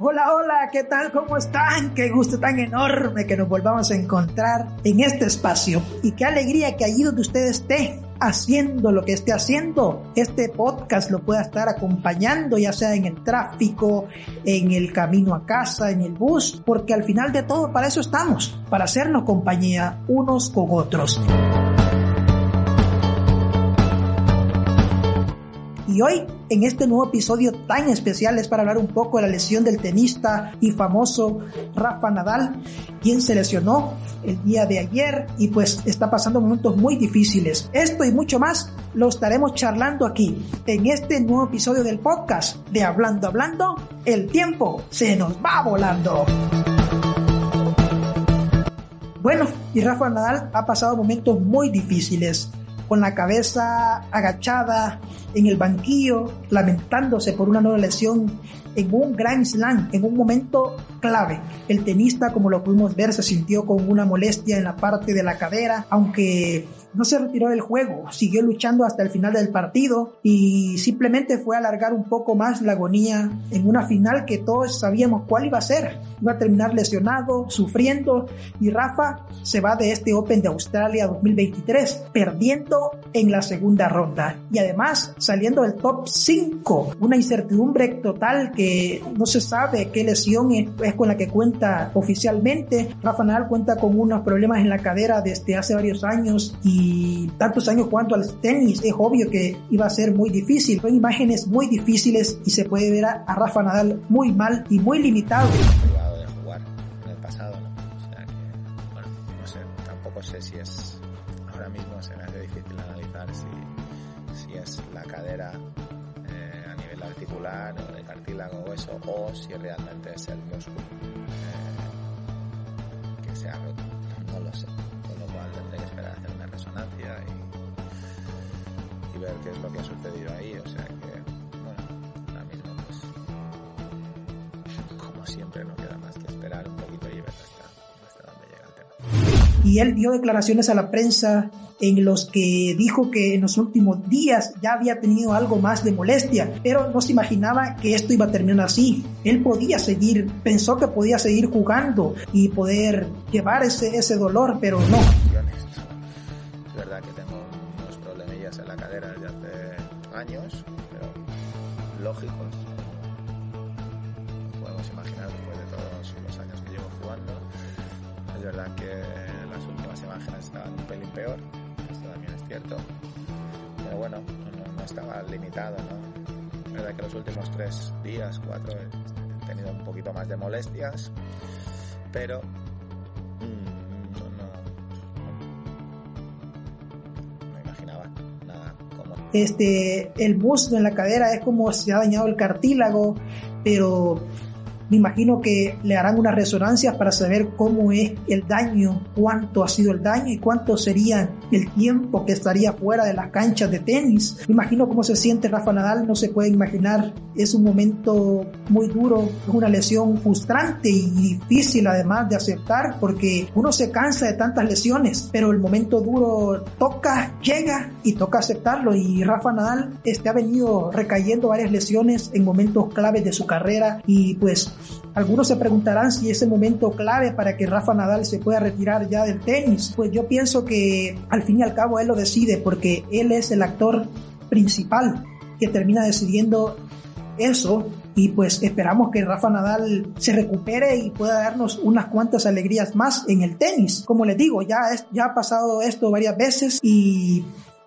Hola, hola, ¿qué tal? ¿Cómo están? Qué gusto tan enorme que nos volvamos a encontrar en este espacio. Y qué alegría que allí donde usted esté haciendo lo que esté haciendo, este podcast lo pueda estar acompañando, ya sea en el tráfico, en el camino a casa, en el bus, porque al final de todo para eso estamos, para hacernos compañía unos con otros. Y hoy, en este nuevo episodio tan especial, es para hablar un poco de la lesión del tenista y famoso Rafa Nadal, quien se lesionó el día de ayer y pues está pasando momentos muy difíciles. Esto y mucho más lo estaremos charlando aquí, en este nuevo episodio del podcast de Hablando Hablando, el tiempo se nos va volando. Bueno, y Rafa Nadal ha pasado momentos muy difíciles con la cabeza agachada en el banquillo, lamentándose por una nueva lesión en un Grand Slam, en un momento clave. El tenista, como lo pudimos ver, se sintió con una molestia en la parte de la cadera, aunque no se retiró del juego, siguió luchando hasta el final del partido y simplemente fue a alargar un poco más la agonía en una final que todos sabíamos cuál iba a ser. Iba a terminar lesionado, sufriendo y Rafa se va de este Open de Australia 2023 perdiendo en la segunda ronda y además saliendo del top 5. Una incertidumbre total que no se sabe qué lesión es con la que cuenta oficialmente. Rafa Nadal cuenta con unos problemas en la cadera desde hace varios años y tantos años jugando al tenis, es obvio que iba a ser muy difícil. Son imágenes muy difíciles y se puede ver a, Rafa Nadal muy mal y muy limitado. de jugar en el pasado, ¿no? O sea que, bueno, no sé, tampoco sé si es, ahora mismo se me hace difícil analizar si, si es la cadera eh, a nivel articular o de cartílago o eso, o si realmente es el músculo eh, que se ha roto, no lo sé tendré que esperar a hacer resonancia y, ver qué es lo que ha sucedido ahí. O sea que, bueno, ahora mismo pues, como siempre, no queda más que esperar un poquito y ver hasta, hasta dónde llega el tema. Y él dio declaraciones a la prensa en los que dijo que en los últimos días ya había tenido algo más de molestia, pero no se imaginaba que esto iba a terminar así. Él podía seguir, pensó que podía seguir jugando y poder llevar ese, ese dolor, pero no. Es verdad que tengo unos problemillas en la cadera desde hace años, pero lógicos. Podemos imaginar después de todos los años que llevo jugando. Es verdad que las últimas imágenes estaban un pelín peor, cierto. Pero bueno, no, estaba limitado, ¿no? Es verdad que los últimos tres días, cuatro, he tenido un poquito más de molestias, pero Este, el busto en la cadera es como se ha dañado el cartílago, pero me imagino que le harán unas resonancias para saber cómo es el daño, cuánto ha sido el daño y cuánto sería el tiempo que estaría fuera de las canchas de tenis. Me imagino cómo se siente Rafa Nadal, no se puede imaginar. Es un momento muy duro, es una lesión frustrante y difícil además de aceptar porque uno se cansa de tantas lesiones, pero el momento duro toca, llega y toca aceptarlo. Y Rafa Nadal este, ha venido recayendo varias lesiones en momentos claves de su carrera y pues algunos se preguntarán si ese momento clave para que Rafa Nadal se pueda retirar ya del tenis. Pues yo pienso que al fin y al cabo él lo decide porque él es el actor principal que termina decidiendo eso y pues esperamos que Rafa Nadal se recupere y pueda darnos unas cuantas alegrías más en el tenis. Como les digo, ya, ya ha pasado esto varias veces y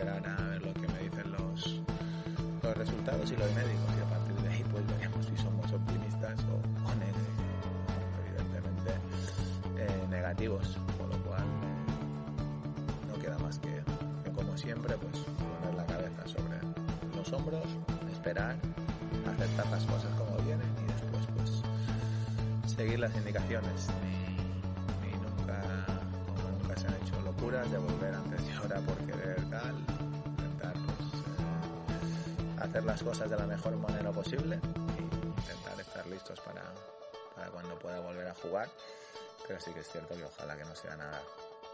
esperar a ver lo que me dicen los, los resultados y los médicos. Y a partir de ahí pues veremos si somos optimistas o, evidentemente eh, negativos, con lo cual no queda más que, que, como siempre pues poner la cabeza sobre los hombros, esperar, aceptar las cosas como vienen y después pues seguir las indicaciones. Locuras de volver antes de hora por querer tal, intentar pues, eh, hacer las cosas de la mejor manera posible y intentar estar listos para, para cuando pueda volver a jugar. Pero sí que es cierto que ojalá que no sea nada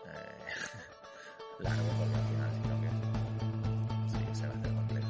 eh, largo porque al final sino que sí, se va a hacer complejo.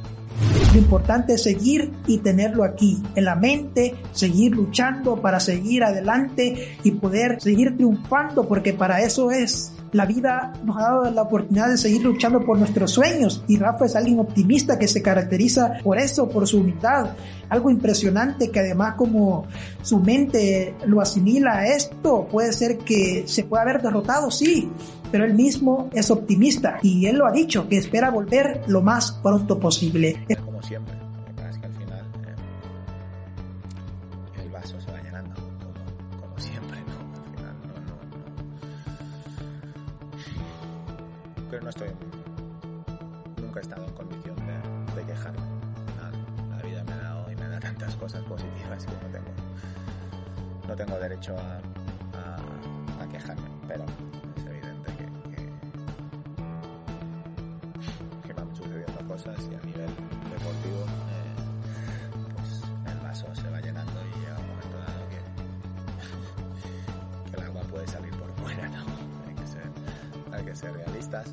Lo importante es seguir y tenerlo aquí, en la mente, seguir luchando para seguir adelante y poder seguir triunfando, porque para eso es la vida nos ha dado la oportunidad de seguir luchando por nuestros sueños y Rafa es alguien optimista que se caracteriza por eso, por su humildad. Algo impresionante que además como su mente lo asimila a esto, puede ser que se pueda haber derrotado, sí, pero él mismo es optimista y él lo ha dicho, que espera volver lo más pronto posible. Como siempre, Pero no estoy, nunca he estado en condición de, quejarme. La vida me ha dado y me da tantas cosas positivas que no tengo, no tengo derecho a, a quejarme, pero ser realistas.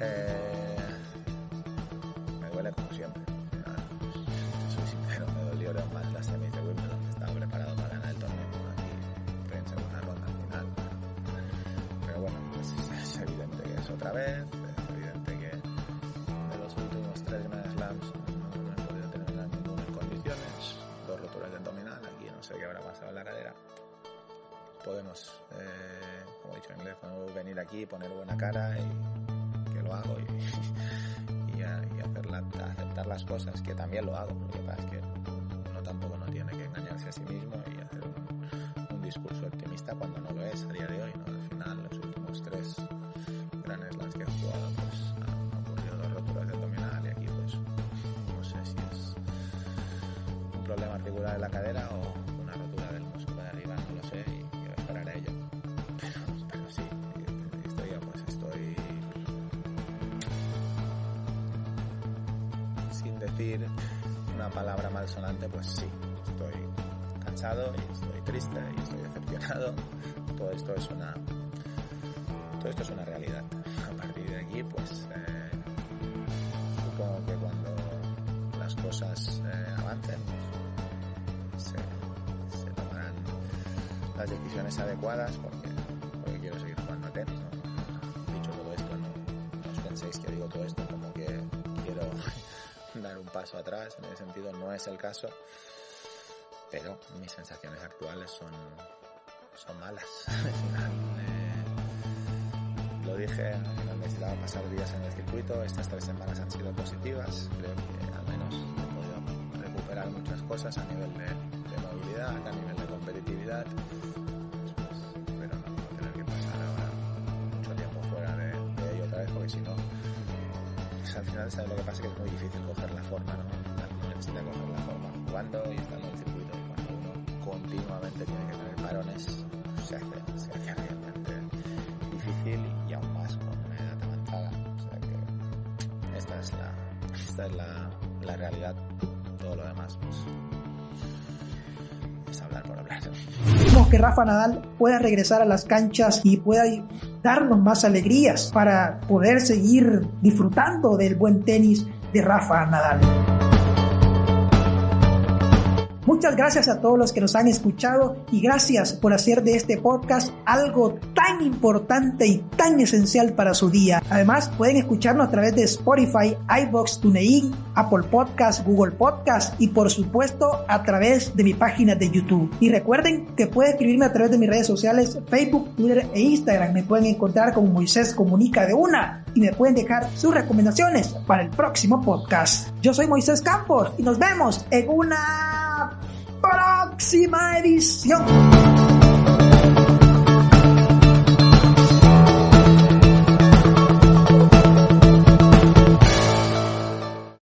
Eh, me duele como siempre. Si soy sincero, me dolieron más las semis de Wimbledon estaba preparado para ganar el torneo. Estoy en segunda ronda al final. Pero bueno, pues es, evidente que es otra vez. Es evidente que de los últimos tres Grand Slams no, no he podido terminar en condiciones. Dos roturas de abdominal. Aquí no sé qué habrá pasado en la cadera. Podemos, eh, venir aquí, poner buena cara y que lo hago y, y, hacerla- aceptar las cosas, que también lo hago. Lo que pasa es que uno tampoco no tiene que engañarse a sí mismo y hacer un, discurso optimista cuando no lo es a día de hoy. ¿no? Al final, los últimos tres Grand Slams que he jugado, pues han ocurrido dos roturas de abdominal y aquí pues no sé si es un problema articular en la cadera o una palabra malsonante, pues sí, estoy cansado y estoy triste y estoy decepcionado. Todo esto es una todo esto es una realidad. A partir de aquí, pues eh, supongo que cuando las cosas eh, avancen, se, tomarán las decisiones adecuadas porque, quiero seguir jugando a tenis. Dicho todo esto, no, no os penséis que digo todo esto paso atrás. En ese sentido, no es el caso. Pero mis sensaciones actuales son, son malas. Al final, eh, lo dije, no necesitaba pasar días en el circuito. Estas tres semanas han sido positivas. Creo que al menos he podido recuperar muchas cosas a nivel de, de movilidad, a nivel de competitividad. Final, ¿sabes lo que pasa? Que es muy difícil coger la forma, ¿no? Uno necesita coger la forma jugando y estando en el circuito. Y cuando uno continuamente tiene que tener parones, se hace, se hace realmente difícil y aún más con una edad avanzada. O sea que esta es la, esta es la, la realidad. Todo lo demás, pues, es hablar por hablar. Queremos que Rafa Nadal pueda regresar a las canchas y pueda darnos más alegrías para poder seguir disfrutando del buen tenis de Rafa Nadal. Muchas gracias a todos los que nos han escuchado y gracias por hacer de este podcast algo tan importante y tan esencial para su día. Además, pueden escucharnos a través de Spotify, iBox, TuneIn, Apple Podcast, Google Podcast y por supuesto a través de mi página de YouTube. Y recuerden que pueden escribirme a través de mis redes sociales Facebook, Twitter e Instagram. Me pueden encontrar como Moisés Comunica de una y me pueden dejar sus recomendaciones para el próximo podcast. Yo soy Moisés Campos y nos vemos en una máxima edición.